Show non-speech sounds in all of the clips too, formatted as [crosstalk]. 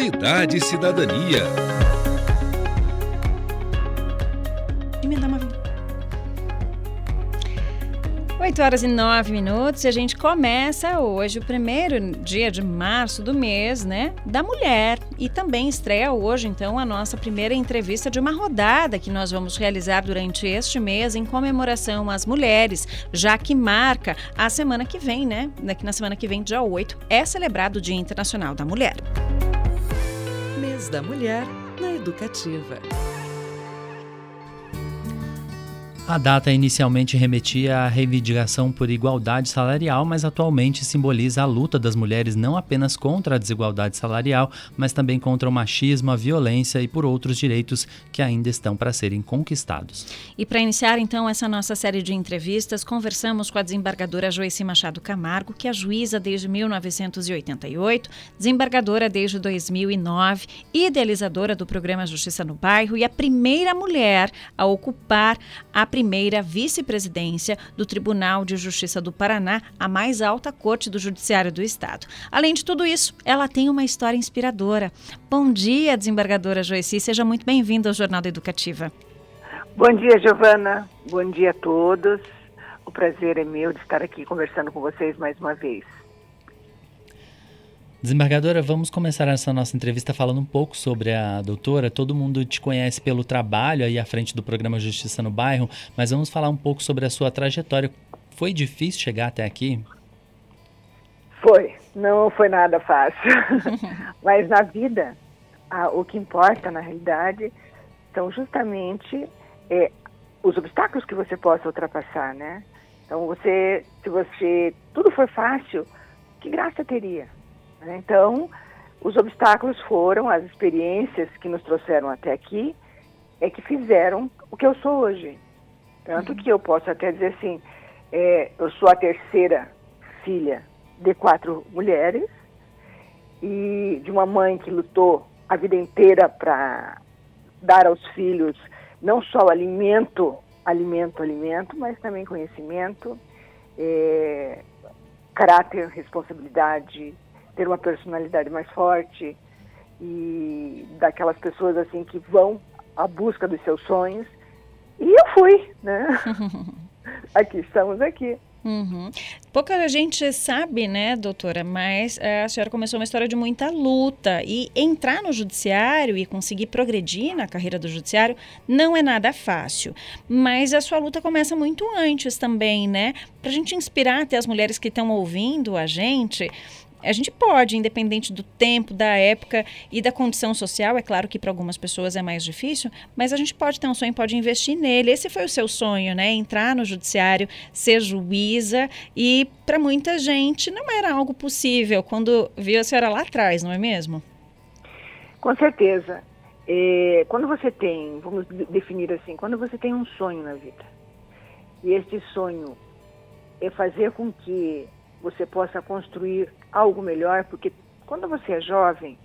Cidade e Cidadania. 8 horas e 9 minutos e a gente começa hoje o primeiro dia de março do mês, né, da mulher. E também estreia hoje, então, a nossa primeira entrevista de uma rodada que nós vamos realizar durante este mês em comemoração às mulheres, já que marca a semana que vem, né? Daqui na semana que vem, dia 8, é celebrado o Dia Internacional da Mulher. Mês da Mulher na Educativa. A data inicialmente remetia à reivindicação por igualdade salarial, mas atualmente simboliza a luta das mulheres não apenas contra a desigualdade salarial, mas também contra o machismo, a violência e por outros direitos que ainda estão para serem conquistados. E para iniciar então essa nossa série de entrevistas, conversamos com a desembargadora Joyce Machado Camargo, que é juíza desde 1988, desembargadora desde 2009, idealizadora do programa Justiça no Bairro e a primeira mulher a ocupar a primeira primeira vice-presidência do Tribunal de Justiça do Paraná, a mais alta corte do Judiciário do Estado. Além de tudo isso, ela tem uma história inspiradora. Bom dia, desembargadora Joyce, seja muito bem-vinda ao Jornal da Educativa. Bom dia, Giovana. Bom dia a todos. O prazer é meu de estar aqui conversando com vocês mais uma vez. Desembargadora, vamos começar essa nossa entrevista falando um pouco sobre a doutora. Todo mundo te conhece pelo trabalho aí à frente do programa Justiça no Bairro, mas vamos falar um pouco sobre a sua trajetória. Foi difícil chegar até aqui? Foi, não foi nada fácil. [laughs] mas na vida, o que importa na realidade são justamente é, os obstáculos que você possa ultrapassar, né? Então você, se você tudo for fácil, que graça teria? Né? Então, os obstáculos foram as experiências que nos trouxeram até aqui, é que fizeram o que eu sou hoje. Tanto uhum. que eu posso até dizer assim, é, eu sou a terceira filha de quatro mulheres e de uma mãe que lutou a vida inteira para dar aos filhos não só alimento, alimento, alimento, mas também conhecimento, é, caráter, responsabilidade, ter uma personalidade mais forte e daquelas pessoas assim que vão à busca dos seus sonhos. E eu fui, né? [laughs] aqui estamos aqui. Uhum. Pouca gente sabe, né, doutora, mas é, a senhora começou uma história de muita luta e entrar no judiciário e conseguir progredir na carreira do judiciário não é nada fácil. Mas a sua luta começa muito antes também, né? Para a gente inspirar até as mulheres que estão ouvindo a gente, a gente pode, independente do tempo, da época e da condição social, é claro que para algumas pessoas é mais difícil, mas a gente pode ter um sonho, pode investir nele. Esse foi o seu sonho, né? Entrar no judiciário, ser juíza e para muita gente não era algo possível quando viu a senhora lá atrás, não é mesmo? Com certeza. É, quando você tem, vamos definir assim, quando você tem um sonho na vida e este sonho é fazer com que você possa construir algo melhor, porque quando você é jovem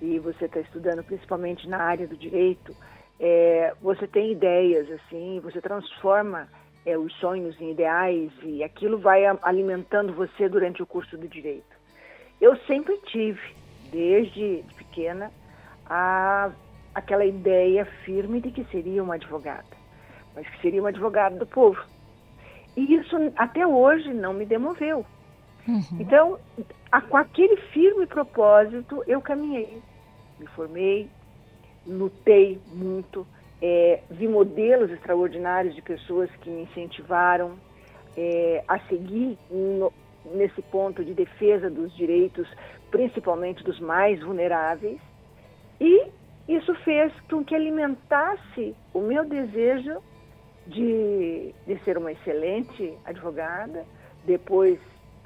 e você está estudando principalmente na área do direito, é, você tem ideias assim, você transforma é, os sonhos em ideais e aquilo vai alimentando você durante o curso do direito. Eu sempre tive, desde pequena, a, aquela ideia firme de que seria uma advogada, mas que seria uma advogada do povo. E isso até hoje não me demoveu. Uhum. Então, a, com aquele firme propósito, eu caminhei, me formei, lutei muito, é, vi modelos extraordinários de pessoas que me incentivaram é, a seguir no, nesse ponto de defesa dos direitos, principalmente dos mais vulneráveis, e isso fez com que alimentasse o meu desejo de, de ser uma excelente advogada, depois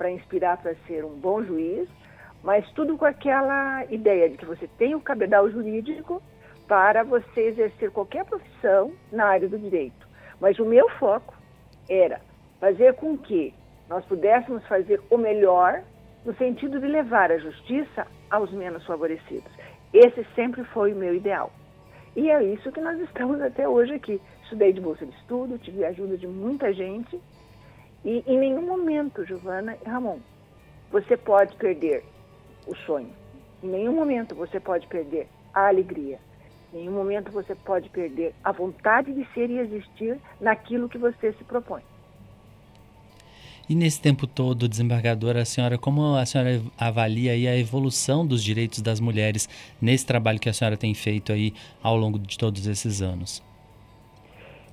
para inspirar para ser um bom juiz, mas tudo com aquela ideia de que você tem o cabedal jurídico para você exercer qualquer profissão na área do direito. Mas o meu foco era fazer com que nós pudéssemos fazer o melhor no sentido de levar a justiça aos menos favorecidos. Esse sempre foi o meu ideal. E é isso que nós estamos até hoje aqui. Estudei de bolsa de estudo, tive a ajuda de muita gente e em nenhum momento, Giovana e Ramon, você pode perder o sonho. Em nenhum momento você pode perder a alegria. Em nenhum momento você pode perder a vontade de ser e existir naquilo que você se propõe. E nesse tempo todo, desembargadora, a senhora, como a senhora avalia aí a evolução dos direitos das mulheres nesse trabalho que a senhora tem feito aí ao longo de todos esses anos?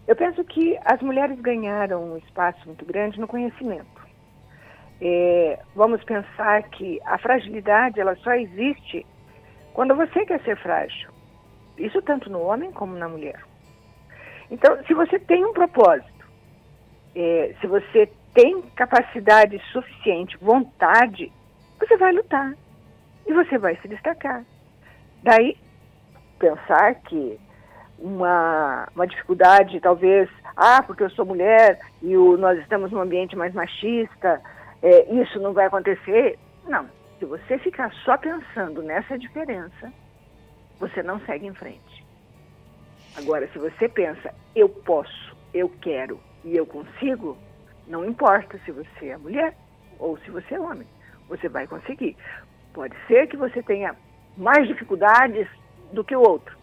Eu penso que as mulheres ganharam um espaço muito grande no conhecimento. É, vamos pensar que a fragilidade ela só existe quando você quer ser frágil. Isso tanto no homem como na mulher. Então, se você tem um propósito, é, se você tem capacidade suficiente, vontade, você vai lutar e você vai se destacar. Daí, pensar que uma, uma dificuldade, talvez, ah, porque eu sou mulher e o, nós estamos num ambiente mais machista, é, isso não vai acontecer. Não. Se você ficar só pensando nessa diferença, você não segue em frente. Agora, se você pensa, eu posso, eu quero e eu consigo, não importa se você é mulher ou se você é homem, você vai conseguir. Pode ser que você tenha mais dificuldades do que o outro,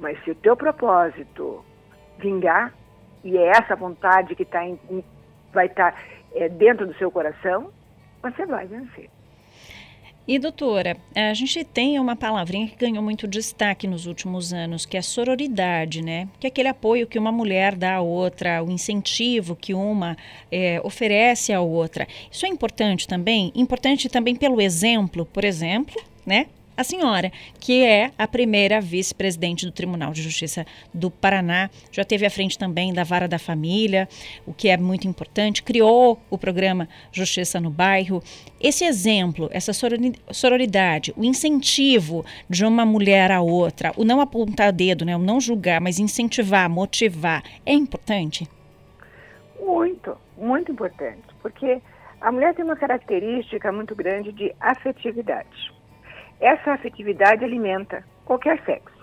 mas se o teu propósito vingar e é essa vontade que tá em, vai estar tá, é, dentro do seu coração, você vai vencer. E doutora, a gente tem uma palavrinha que ganhou muito destaque nos últimos anos, que é sororidade, né? Que é aquele apoio que uma mulher dá à outra, o incentivo que uma é, oferece à outra. Isso é importante também? Importante também pelo exemplo, por exemplo, né? A senhora, que é a primeira vice-presidente do Tribunal de Justiça do Paraná, já teve à frente também da Vara da Família, o que é muito importante, criou o programa Justiça no Bairro. Esse exemplo, essa sororidade, o incentivo de uma mulher à outra, o não apontar dedo, né, o não julgar, mas incentivar, motivar, é importante? Muito, muito importante, porque a mulher tem uma característica muito grande de afetividade. Essa afetividade alimenta qualquer sexo,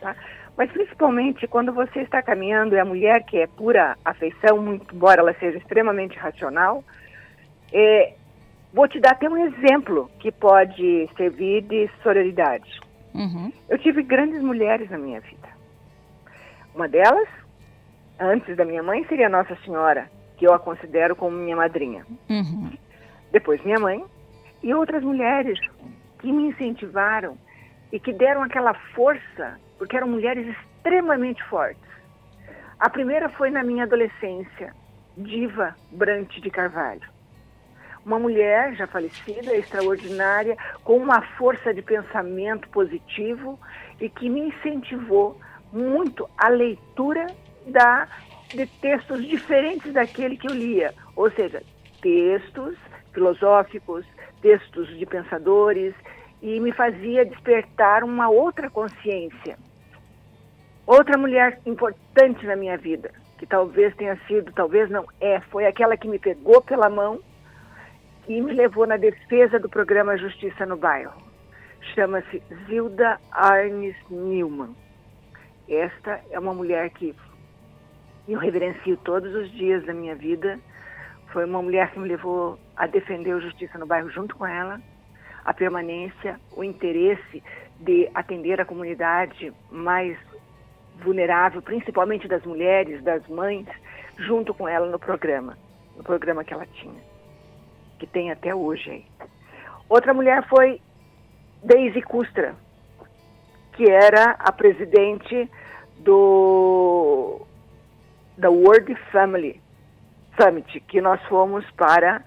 tá? Mas principalmente quando você está caminhando e a mulher que é pura afeição, muito embora ela seja extremamente racional, é, vou te dar até um exemplo que pode servir de sororidade. Uhum. Eu tive grandes mulheres na minha vida. Uma delas, antes da minha mãe, seria Nossa Senhora, que eu a considero como minha madrinha. Uhum. Depois minha mãe e outras mulheres que me incentivaram e que deram aquela força, porque eram mulheres extremamente fortes. A primeira foi na minha adolescência, Diva Brant de Carvalho. Uma mulher já falecida, extraordinária, com uma força de pensamento positivo e que me incentivou muito a leitura da, de textos diferentes daquele que eu lia, ou seja, textos filosóficos, textos de pensadores e me fazia despertar uma outra consciência. Outra mulher importante na minha vida, que talvez tenha sido, talvez não é, foi aquela que me pegou pela mão e me levou na defesa do programa Justiça no Bairro. Chama-se Zilda Arnes Newman. Esta é uma mulher que eu reverencio todos os dias da minha vida foi uma mulher que me levou a defender a justiça no bairro junto com ela, a permanência, o interesse de atender a comunidade mais vulnerável, principalmente das mulheres, das mães, junto com ela no programa, no programa que ela tinha, que tem até hoje aí. Outra mulher foi Daisy Custra, que era a presidente do da World Family, Summit, que nós fomos para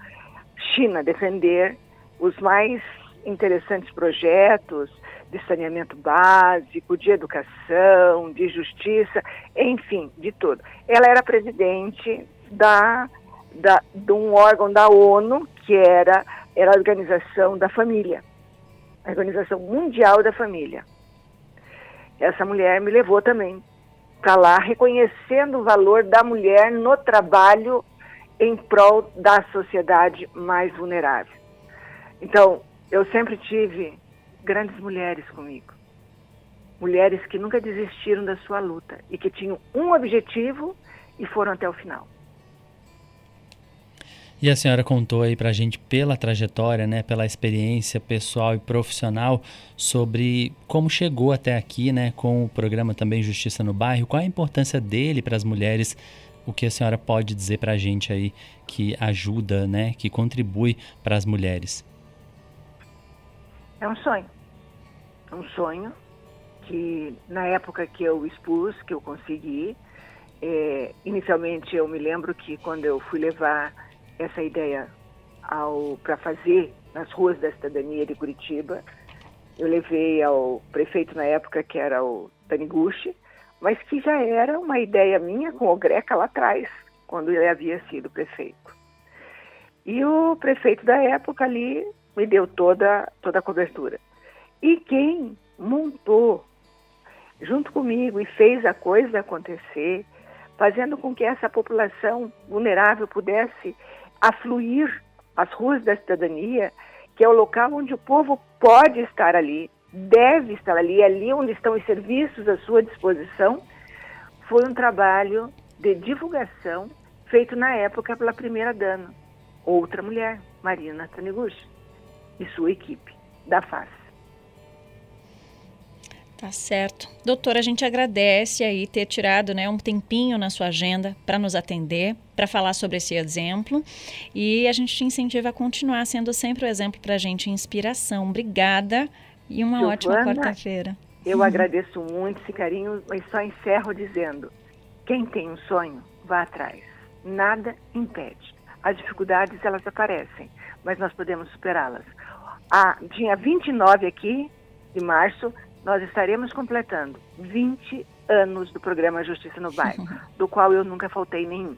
China defender os mais interessantes projetos de saneamento básico, de educação, de justiça, enfim, de tudo. Ela era presidente da, da, de um órgão da ONU, que era, era a Organização da Família, a Organização Mundial da Família. Essa mulher me levou também para lá, reconhecendo o valor da mulher no trabalho em prol da sociedade mais vulnerável. Então, eu sempre tive grandes mulheres comigo. Mulheres que nunca desistiram da sua luta e que tinham um objetivo e foram até o final. E a senhora contou aí para a gente pela trajetória, né, pela experiência pessoal e profissional sobre como chegou até aqui, né, com o programa também Justiça no Bairro, qual a importância dele para as mulheres, o que a senhora pode dizer para a gente aí que ajuda, né, que contribui para as mulheres? É um sonho, é um sonho que na época que eu expus, que eu consegui, é, inicialmente eu me lembro que quando eu fui levar essa ideia para fazer nas ruas da cidadania de Curitiba. Eu levei ao prefeito na época, que era o Taniguchi, mas que já era uma ideia minha com o Greca lá atrás, quando ele havia sido prefeito. E o prefeito da época ali me deu toda, toda a cobertura. E quem montou junto comigo e fez a coisa acontecer, fazendo com que essa população vulnerável pudesse afluir as ruas da cidadania, que é o local onde o povo pode estar ali, deve estar ali, ali onde estão os serviços à sua disposição, foi um trabalho de divulgação feito na época pela primeira dama, outra mulher, Marina Taniguchi, e sua equipe da FAS. Tá certo. Doutora, a gente agradece aí ter tirado né, um tempinho na sua agenda para nos atender, para falar sobre esse exemplo. E a gente te incentiva a continuar sendo sempre o exemplo para a gente, inspiração. Obrigada e uma Giovana, ótima quarta-feira. Eu uhum. agradeço muito esse carinho, mas só encerro dizendo: quem tem um sonho, vá atrás. Nada impede. As dificuldades, elas aparecem, mas nós podemos superá-las. Ah, dia 29 aqui de março, nós estaremos completando 20 anos do programa Justiça no Bairro, [laughs] do qual eu nunca faltei nenhum.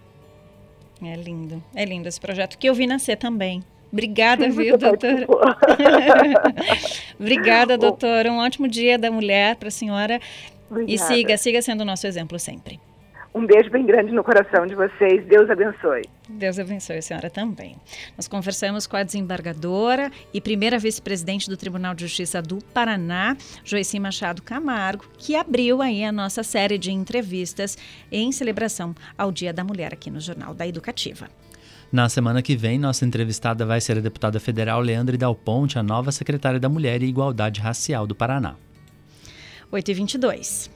É lindo, é lindo esse projeto que eu vi nascer também. Obrigada, Sim, viu, doutora? [laughs] Obrigada, doutora. Um ótimo dia da mulher para a senhora. Obrigada. E siga, siga sendo o nosso exemplo sempre. Um beijo bem grande no coração de vocês. Deus abençoe. Deus abençoe a senhora também. Nós conversamos com a desembargadora e primeira vice-presidente do Tribunal de Justiça do Paraná, Joici Machado Camargo, que abriu aí a nossa série de entrevistas em celebração ao Dia da Mulher aqui no Jornal da Educativa. Na semana que vem, nossa entrevistada vai ser a deputada federal Leandre Dal Ponte, a nova secretária da Mulher e Igualdade Racial do Paraná. 8 e 22